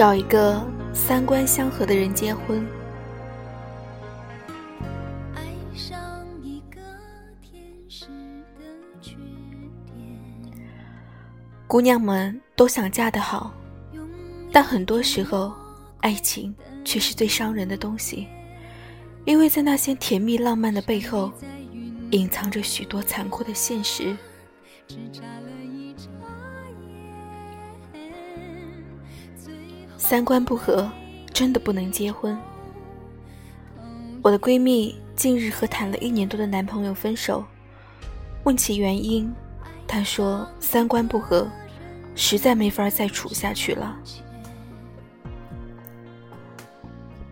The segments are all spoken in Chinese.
找一个三观相合的人结婚。姑娘们都想嫁得好，但很多时候，爱情却是最伤人的东西，因为在那些甜蜜浪漫的背后，隐藏着许多残酷的现实。三观不合，真的不能结婚。我的闺蜜近日和谈了一年多的男朋友分手，问其原因，她说三观不合。实在没法再处下去了。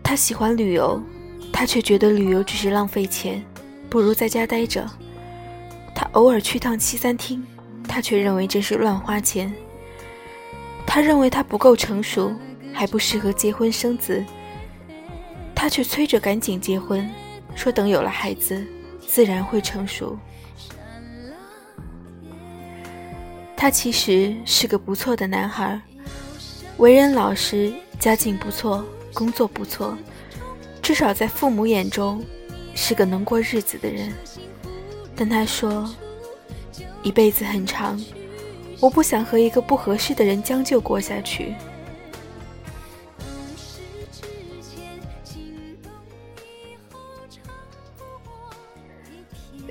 他喜欢旅游，他却觉得旅游只是浪费钱，不如在家待着。他偶尔去趟西餐厅，他却认为这是乱花钱。他认为他不够成熟，还不适合结婚生子，他却催着赶紧结婚，说等有了孩子，自然会成熟。他其实是个不错的男孩，为人老实，家境不错，工作不错，至少在父母眼中是个能过日子的人。但他说，一辈子很长，我不想和一个不合适的人将就过下去。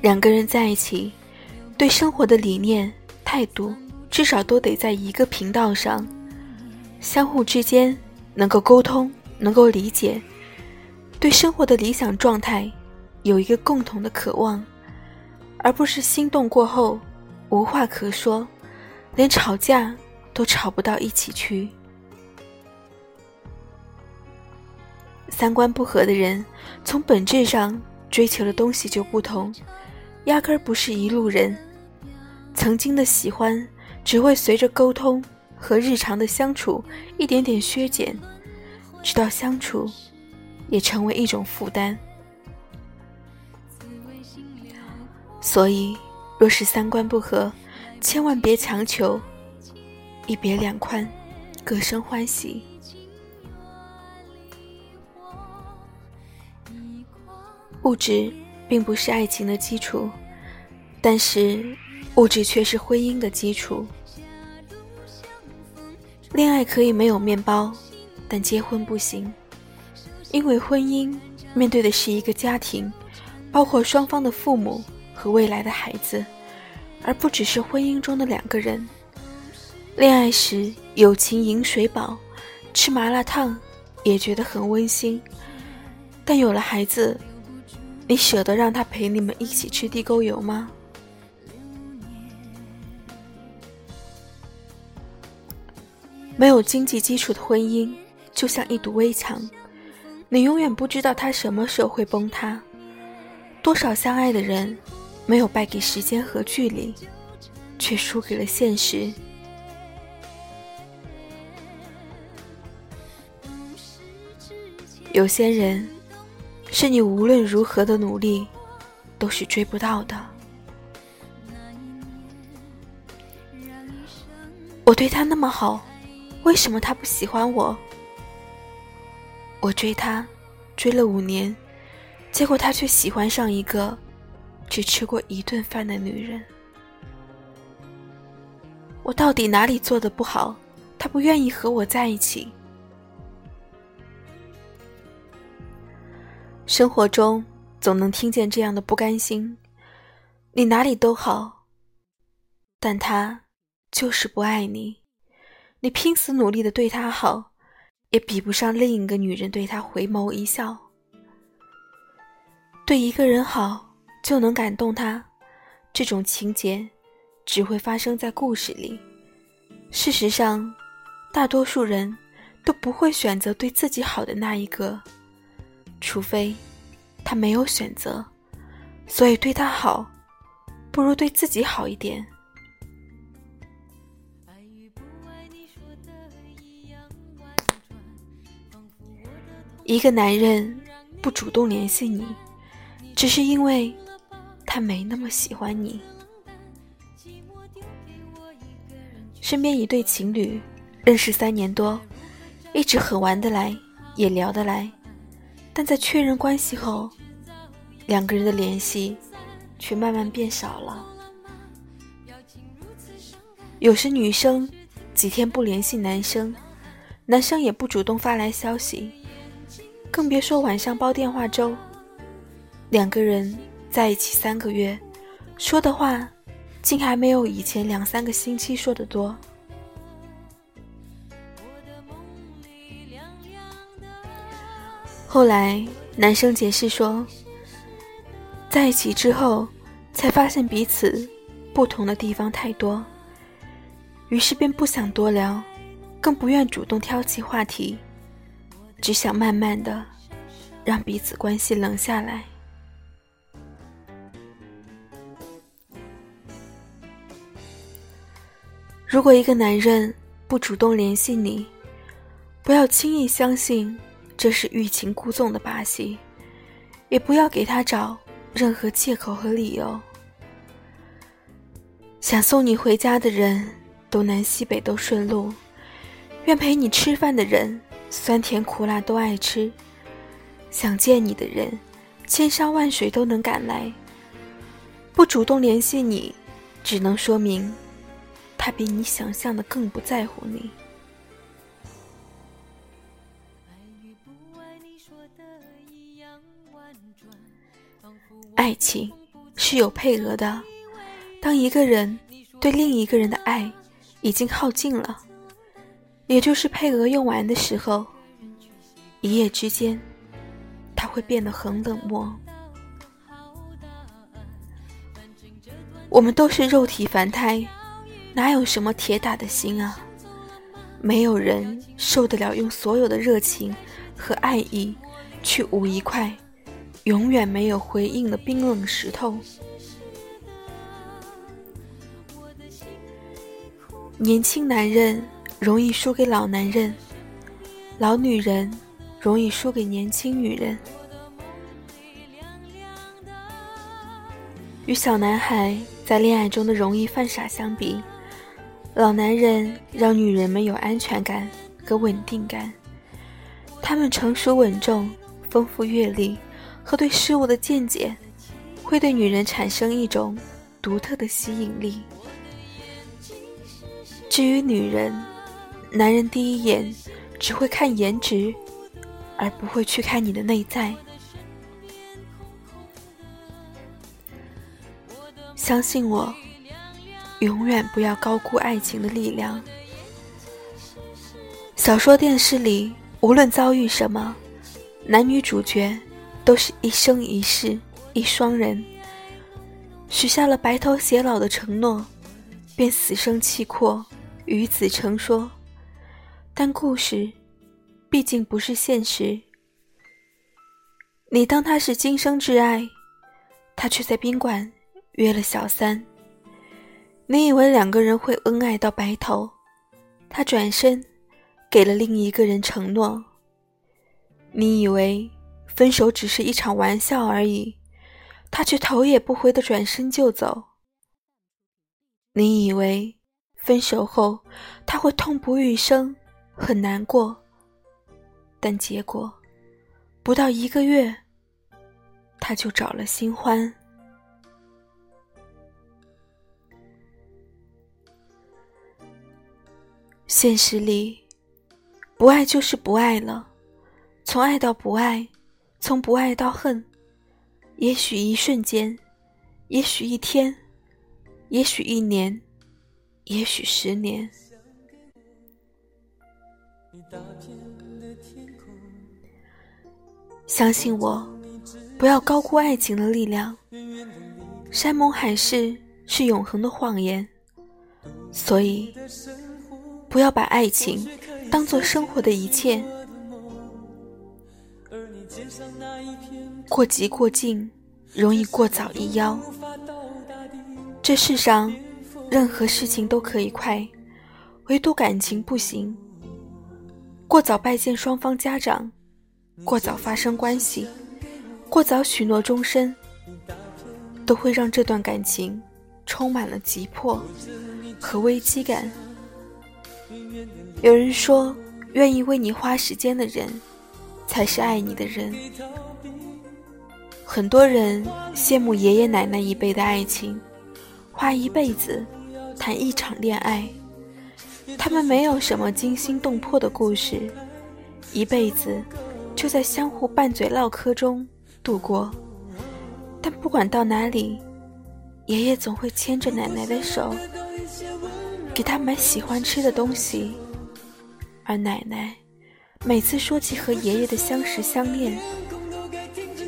两个人在一起，对生活的理念。态度至少都得在一个频道上，相互之间能够沟通，能够理解，对生活的理想状态有一个共同的渴望，而不是心动过后无话可说，连吵架都吵不到一起去。三观不合的人，从本质上追求的东西就不同，压根儿不是一路人。曾经的喜欢，只会随着沟通和日常的相处一点点削减，直到相处也成为一种负担。所以，若是三观不合，千万别强求，一别两宽，各生欢喜。物质并不是爱情的基础，但是。物质却是婚姻的基础。恋爱可以没有面包，但结婚不行，因为婚姻面对的是一个家庭，包括双方的父母和未来的孩子，而不只是婚姻中的两个人。恋爱时友情饮水饱，吃麻辣烫也觉得很温馨，但有了孩子，你舍得让他陪你们一起吃地沟油吗？没有经济基础的婚姻，就像一堵危墙，你永远不知道它什么时候会崩塌。多少相爱的人，没有败给时间和距离，却输给了现实。有些人，是你无论如何的努力，都是追不到的。我对他那么好。为什么他不喜欢我？我追他，追了五年，结果他却喜欢上一个只吃过一顿饭的女人。我到底哪里做的不好？他不愿意和我在一起。生活中总能听见这样的不甘心：你哪里都好，但他就是不爱你。你拼死努力的对他好，也比不上另一个女人对他回眸一笑。对一个人好就能感动他，这种情节只会发生在故事里。事实上，大多数人都不会选择对自己好的那一个，除非他没有选择。所以对他好，不如对自己好一点。一个男人不主动联系你，只是因为他没那么喜欢你。身边一对情侣认识三年多，一直很玩得来，也聊得来，但在确认关系后，两个人的联系却慢慢变少了。有时女生几天不联系男生，男生也不主动发来消息，更别说晚上煲电话粥。两个人在一起三个月，说的话竟还没有以前两三个星期说的多。后来男生解释说，在一起之后才发现彼此不同的地方太多。于是便不想多聊，更不愿主动挑起话题，只想慢慢的让彼此关系冷下来。如果一个男人不主动联系你，不要轻易相信这是欲擒故纵的把戏，也不要给他找任何借口和理由。想送你回家的人。东南西北都顺路，愿陪你吃饭的人，酸甜苦辣都爱吃。想见你的人，千山万水都能赶来。不主动联系你，只能说明他比你想象的更不在乎你。爱情是有配额的，当一个人对另一个人的爱。已经耗尽了，也就是配额用完的时候，一夜之间，他会变得很冷漠。我们都是肉体凡胎，哪有什么铁打的心啊？没有人受得了用所有的热情和爱意去捂一块永远没有回应的冰冷石头。年轻男人容易输给老男人，老女人容易输给年轻女人。与小男孩在恋爱中的容易犯傻相比，老男人让女人们有安全感和稳定感。他们成熟稳重、丰富阅历和对事物的见解，会对女人产生一种独特的吸引力。至于女人，男人第一眼只会看颜值，而不会去看你的内在。相信我，永远不要高估爱情的力量。小说、电视里，无论遭遇什么，男女主角都是一生一世一双人，许下了白头偕老的承诺，便死生契阔。与子成说，但故事毕竟不是现实。你当他是今生挚爱，他却在宾馆约了小三。你以为两个人会恩爱到白头，他转身给了另一个人承诺。你以为分手只是一场玩笑而已，他却头也不回的转身就走。你以为。分手后，他会痛不欲生，很难过。但结果，不到一个月，他就找了新欢。现实里，不爱就是不爱了，从爱到不爱，从不爱到恨，也许一瞬间，也许一天，也许一年。也许十年，相信我，不要高估爱情的力量。山盟海誓是永恒的谎言，所以不要把爱情当做生活的一切。过急过近，容易过早一夭。这世上。任何事情都可以快，唯独感情不行。过早拜见双方家长，过早发生关系，过早许诺终身，都会让这段感情充满了急迫和危机感。有人说，愿意为你花时间的人，才是爱你的人。很多人羡慕爷爷奶奶一辈的爱情，花一辈子谈一场恋爱。他们没有什么惊心动魄的故事，一辈子就在相互拌嘴唠嗑中度过。但不管到哪里，爷爷总会牵着奶奶的手，给她买喜欢吃的东西，而奶奶每次说起和爷爷的相识相恋，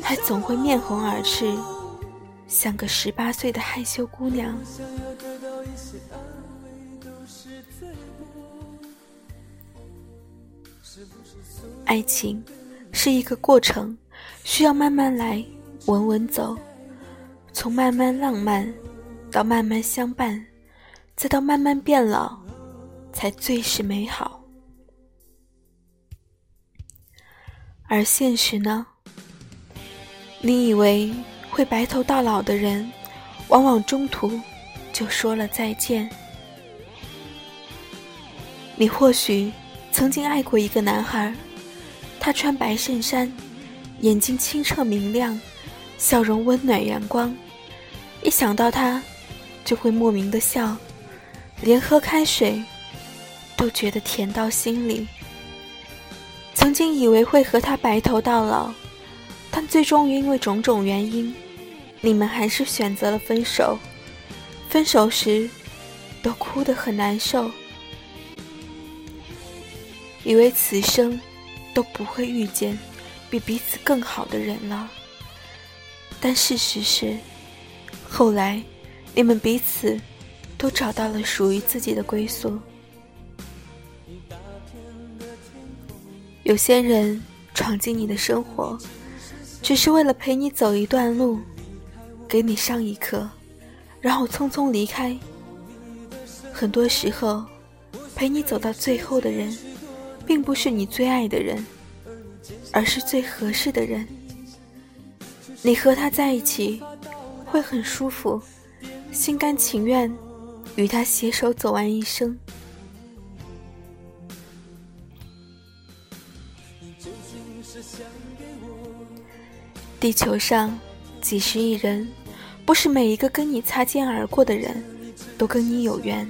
还总会面红耳赤，像个十八岁的害羞姑娘。爱情是一个过程，需要慢慢来，稳稳走。从慢慢浪漫，到慢慢相伴，再到慢慢变老，才最是美好。而现实呢？你以为会白头到老的人，往往中途就说了再见。你或许曾经爱过一个男孩，他穿白衬衫，眼睛清澈明亮。笑容温暖阳光，一想到他，就会莫名的笑，连喝开水都觉得甜到心里。曾经以为会和他白头到老，但最终因为种种原因，你们还是选择了分手。分手时，都哭得很难受，以为此生都不会遇见比彼此更好的人了。但事实是，后来你们彼此都找到了属于自己的归宿。有些人闯进你的生活，只是为了陪你走一段路，给你上一课，然后匆匆离开。很多时候，陪你走到最后的人，并不是你最爱的人，而是最合适的人。你和他在一起，会很舒服，心甘情愿与他携手走完一生。地球上几十亿人，不是每一个跟你擦肩而过的人都跟你有缘，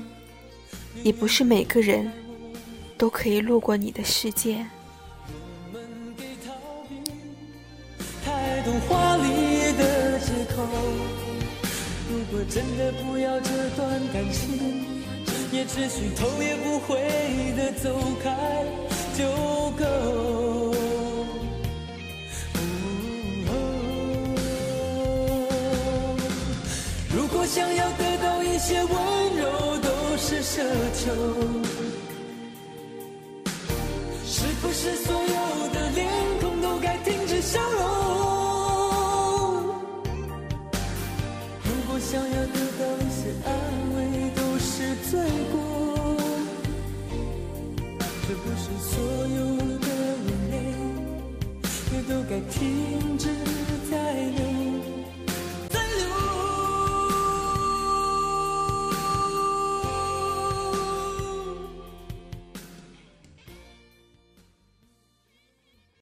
也不是每个人都可以路过你的世界。如果真的不要这段感情，也只需头也不回的走开就够。想要得到一些温柔都是奢求，是不是所有的脸孔都该停止笑容？如果想要得到一些安慰，都是罪过。是不是所有的眼泪，也都该停止在流？